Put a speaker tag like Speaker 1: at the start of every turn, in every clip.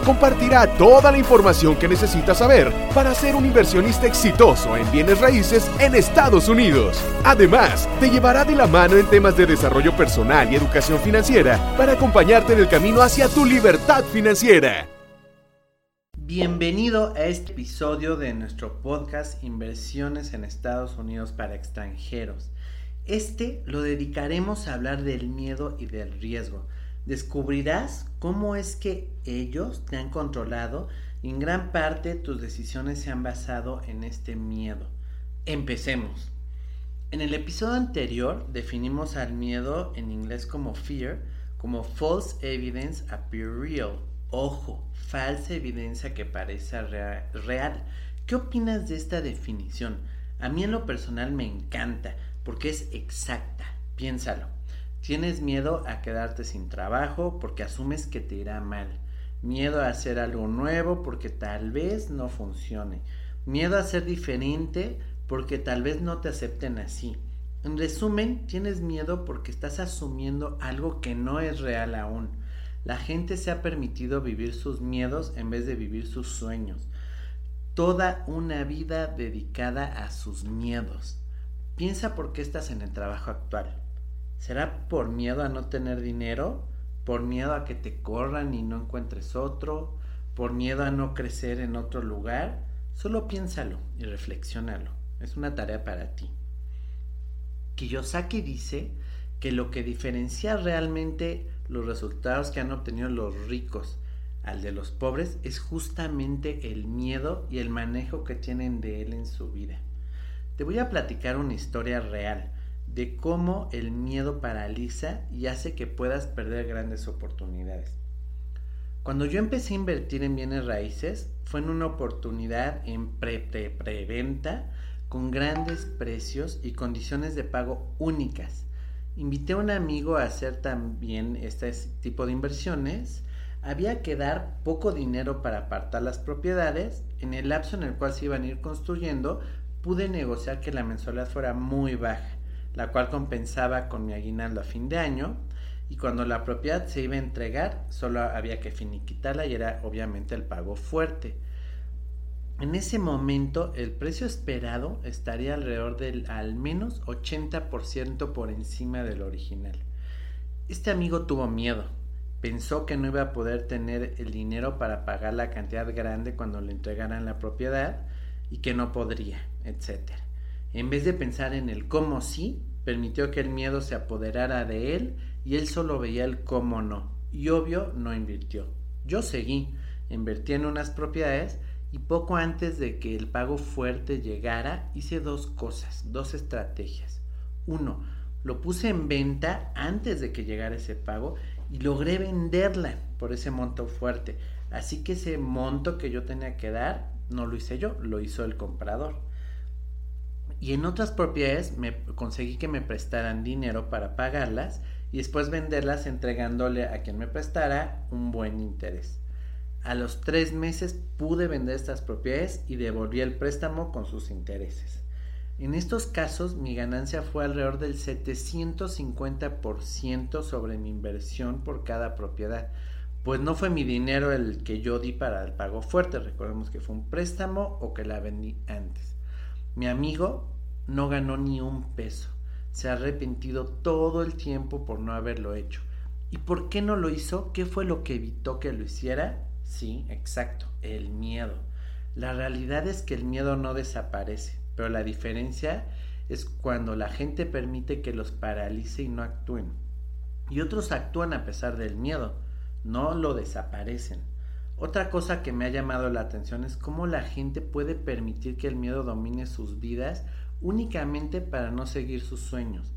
Speaker 1: compartirá toda la información que necesitas saber para ser un inversionista exitoso en bienes raíces en Estados Unidos. Además, te llevará de la mano en temas de desarrollo personal y educación financiera para acompañarte en el camino hacia tu libertad financiera.
Speaker 2: Bienvenido a este episodio de nuestro podcast Inversiones en Estados Unidos para extranjeros. Este lo dedicaremos a hablar del miedo y del riesgo descubrirás cómo es que ellos te han controlado y en gran parte tus decisiones se han basado en este miedo. Empecemos. En el episodio anterior definimos al miedo en inglés como fear, como false evidence appear real. Ojo, falsa evidencia que parece real. ¿Qué opinas de esta definición? A mí en lo personal me encanta porque es exacta. Piénsalo. Tienes miedo a quedarte sin trabajo porque asumes que te irá mal. Miedo a hacer algo nuevo porque tal vez no funcione. Miedo a ser diferente porque tal vez no te acepten así. En resumen, tienes miedo porque estás asumiendo algo que no es real aún. La gente se ha permitido vivir sus miedos en vez de vivir sus sueños. Toda una vida dedicada a sus miedos. Piensa por qué estás en el trabajo actual. ¿Será por miedo a no tener dinero? ¿Por miedo a que te corran y no encuentres otro? ¿Por miedo a no crecer en otro lugar? Solo piénsalo y reflexiónalo. Es una tarea para ti. Kiyosaki dice que lo que diferencia realmente los resultados que han obtenido los ricos al de los pobres es justamente el miedo y el manejo que tienen de él en su vida. Te voy a platicar una historia real de cómo el miedo paraliza y hace que puedas perder grandes oportunidades. Cuando yo empecé a invertir en bienes raíces, fue en una oportunidad en preventa con grandes precios y condiciones de pago únicas. Invité a un amigo a hacer también este tipo de inversiones. Había que dar poco dinero para apartar las propiedades. En el lapso en el cual se iban a ir construyendo, pude negociar que la mensualidad fuera muy baja la cual compensaba con mi aguinaldo a fin de año y cuando la propiedad se iba a entregar solo había que finiquitarla y era obviamente el pago fuerte. En ese momento el precio esperado estaría alrededor del al menos 80% por encima del original. Este amigo tuvo miedo, pensó que no iba a poder tener el dinero para pagar la cantidad grande cuando le entregaran la propiedad y que no podría, etcétera. En vez de pensar en el cómo sí, permitió que el miedo se apoderara de él y él solo veía el cómo no. Y obvio no invirtió. Yo seguí, invertí en unas propiedades y poco antes de que el pago fuerte llegara hice dos cosas, dos estrategias. Uno, lo puse en venta antes de que llegara ese pago y logré venderla por ese monto fuerte. Así que ese monto que yo tenía que dar no lo hice yo, lo hizo el comprador. Y en otras propiedades me conseguí que me prestaran dinero para pagarlas y después venderlas entregándole a quien me prestara un buen interés. A los tres meses pude vender estas propiedades y devolví el préstamo con sus intereses. En estos casos mi ganancia fue alrededor del 750% sobre mi inversión por cada propiedad, pues no fue mi dinero el que yo di para el pago fuerte, recordemos que fue un préstamo o que la vendí antes. Mi amigo no ganó ni un peso. Se ha arrepentido todo el tiempo por no haberlo hecho. ¿Y por qué no lo hizo? ¿Qué fue lo que evitó que lo hiciera? Sí, exacto, el miedo. La realidad es que el miedo no desaparece, pero la diferencia es cuando la gente permite que los paralice y no actúen. Y otros actúan a pesar del miedo, no lo desaparecen. Otra cosa que me ha llamado la atención es cómo la gente puede permitir que el miedo domine sus vidas únicamente para no seguir sus sueños,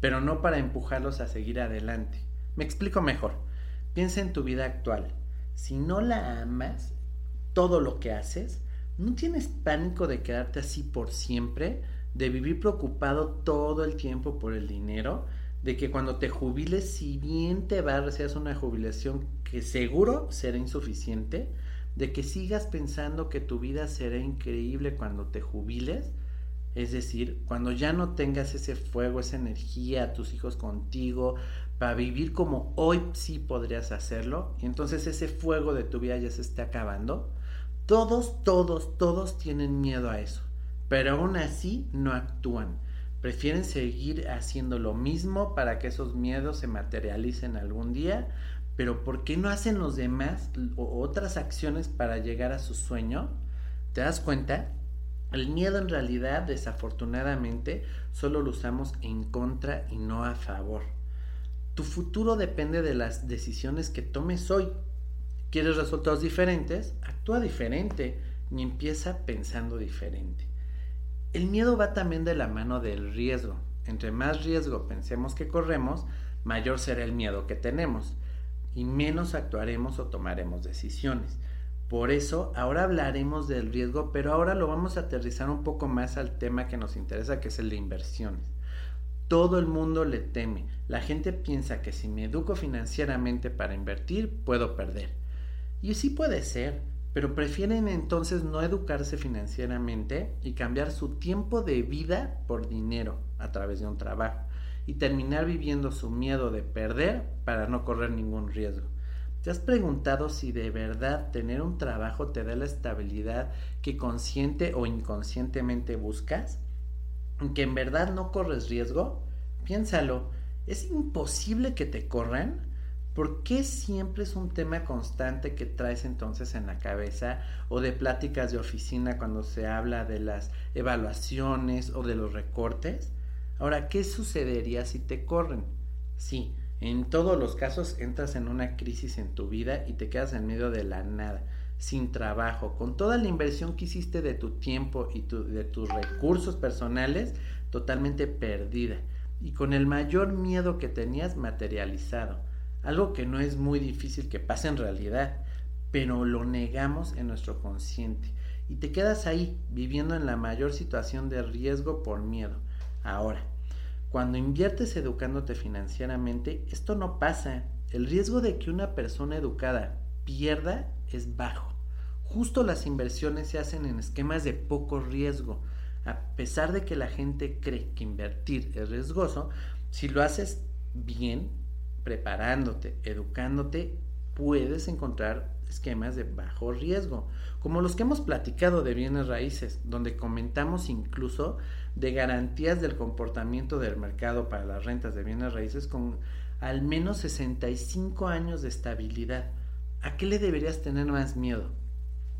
Speaker 2: pero no para empujarlos a seguir adelante. Me explico mejor. Piensa en tu vida actual. Si no la amas, todo lo que haces, ¿no tienes pánico de quedarte así por siempre? ¿De vivir preocupado todo el tiempo por el dinero? De que cuando te jubiles, si bien te va recibir una jubilación que seguro será insuficiente, de que sigas pensando que tu vida será increíble cuando te jubiles, es decir, cuando ya no tengas ese fuego, esa energía, tus hijos contigo, para vivir como hoy sí podrías hacerlo, y entonces ese fuego de tu vida ya se está acabando, todos, todos, todos tienen miedo a eso, pero aún así no actúan. Prefieren seguir haciendo lo mismo para que esos miedos se materialicen algún día, pero ¿por qué no hacen los demás otras acciones para llegar a su sueño? ¿Te das cuenta? El miedo en realidad, desafortunadamente, solo lo usamos en contra y no a favor. Tu futuro depende de las decisiones que tomes hoy. ¿Quieres resultados diferentes? Actúa diferente y empieza pensando diferente. El miedo va también de la mano del riesgo. Entre más riesgo pensemos que corremos, mayor será el miedo que tenemos y menos actuaremos o tomaremos decisiones. Por eso ahora hablaremos del riesgo, pero ahora lo vamos a aterrizar un poco más al tema que nos interesa, que es el de inversiones. Todo el mundo le teme. La gente piensa que si me educo financieramente para invertir, puedo perder. Y sí puede ser, pero prefieren entonces no educarse financieramente y cambiar su tiempo de vida por dinero a través de un trabajo y terminar viviendo su miedo de perder para no correr ningún riesgo. ¿Te has preguntado si de verdad tener un trabajo te da la estabilidad que consciente o inconscientemente buscas? ¿Que en verdad no corres riesgo? Piénsalo, ¿es imposible que te corran? ¿Por qué siempre es un tema constante que traes entonces en la cabeza o de pláticas de oficina cuando se habla de las evaluaciones o de los recortes? Ahora, ¿qué sucedería si te corren? Sí, en todos los casos entras en una crisis en tu vida y te quedas en medio de la nada, sin trabajo, con toda la inversión que hiciste de tu tiempo y de tus recursos personales totalmente perdida y con el mayor miedo que tenías materializado. Algo que no es muy difícil que pase en realidad, pero lo negamos en nuestro consciente y te quedas ahí viviendo en la mayor situación de riesgo por miedo. Ahora, cuando inviertes educándote financieramente, esto no pasa. El riesgo de que una persona educada pierda es bajo. Justo las inversiones se hacen en esquemas de poco riesgo. A pesar de que la gente cree que invertir es riesgoso, si lo haces bien, preparándote, educándote, puedes encontrar esquemas de bajo riesgo, como los que hemos platicado de bienes raíces, donde comentamos incluso de garantías del comportamiento del mercado para las rentas de bienes raíces con al menos 65 años de estabilidad. ¿A qué le deberías tener más miedo?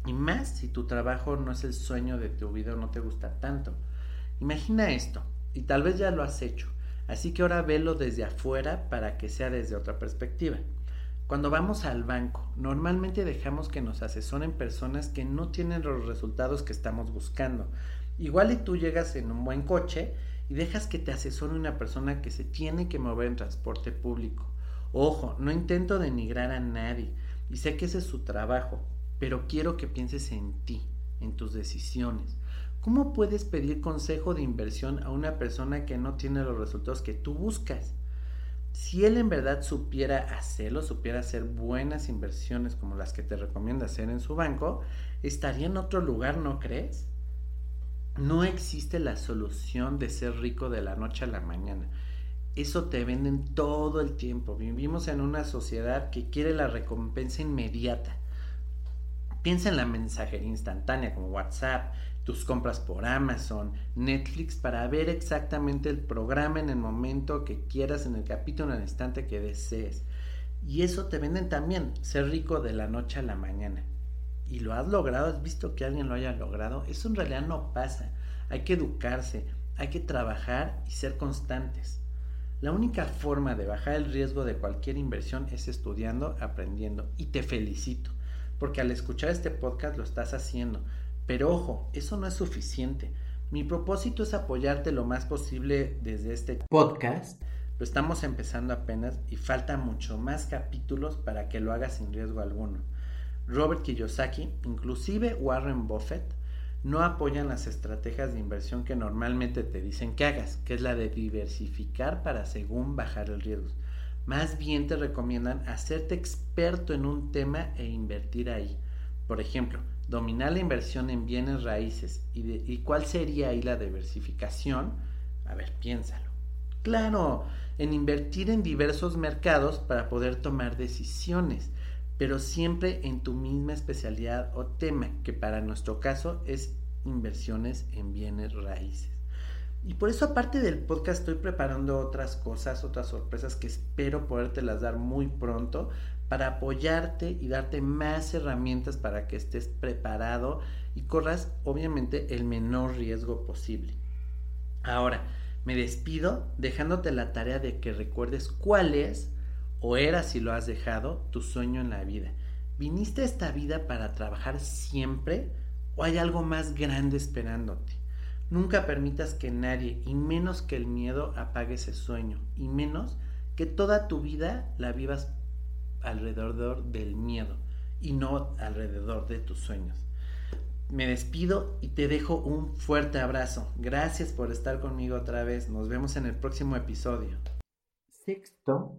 Speaker 2: Y más si tu trabajo no es el sueño de tu vida o no te gusta tanto. Imagina esto, y tal vez ya lo has hecho, así que ahora velo desde afuera para que sea desde otra perspectiva. Cuando vamos al banco, normalmente dejamos que nos asesoren personas que no tienen los resultados que estamos buscando. Igual y tú llegas en un buen coche y dejas que te asesore una persona que se tiene que mover en transporte público. Ojo, no intento denigrar a nadie y sé que ese es su trabajo, pero quiero que pienses en ti, en tus decisiones. ¿Cómo puedes pedir consejo de inversión a una persona que no tiene los resultados que tú buscas? Si él en verdad supiera hacerlo, supiera hacer buenas inversiones como las que te recomienda hacer en su banco, estaría en otro lugar, ¿no crees? No existe la solución de ser rico de la noche a la mañana. Eso te venden todo el tiempo. Vivimos en una sociedad que quiere la recompensa inmediata. Piensa en la mensajería instantánea como WhatsApp, tus compras por Amazon, Netflix, para ver exactamente el programa en el momento que quieras, en el capítulo, en el instante que desees. Y eso te venden también, ser rico de la noche a la mañana. Y lo has logrado, has visto que alguien lo haya logrado. Eso en realidad no pasa. Hay que educarse, hay que trabajar y ser constantes. La única forma de bajar el riesgo de cualquier inversión es estudiando, aprendiendo. Y te felicito, porque al escuchar este podcast lo estás haciendo pero ojo, eso no es suficiente. Mi propósito es apoyarte lo más posible desde este podcast. Lo estamos empezando apenas y falta mucho más capítulos para que lo hagas sin riesgo alguno. Robert Kiyosaki, inclusive Warren Buffett, no apoyan las estrategias de inversión que normalmente te dicen que hagas, que es la de diversificar para según bajar el riesgo. Más bien te recomiendan hacerte experto en un tema e invertir ahí. Por ejemplo, dominar la inversión en bienes raíces. ¿Y, ¿Y cuál sería ahí la diversificación? A ver, piénsalo. Claro, en invertir en diversos mercados para poder tomar decisiones pero siempre en tu misma especialidad o tema, que para nuestro caso es inversiones en bienes raíces. Y por eso aparte del podcast estoy preparando otras cosas, otras sorpresas que espero podértelas dar muy pronto para apoyarte y darte más herramientas para que estés preparado y corras obviamente el menor riesgo posible. Ahora, me despido dejándote la tarea de que recuerdes cuál es o era si lo has dejado tu sueño en la vida. ¿Viniste a esta vida para trabajar siempre o hay algo más grande esperándote? Nunca permitas que nadie, y menos que el miedo, apague ese sueño, y menos que toda tu vida la vivas alrededor del miedo y no alrededor de tus sueños. Me despido y te dejo un fuerte abrazo. Gracias por estar conmigo otra vez. Nos vemos en el próximo episodio. Sexto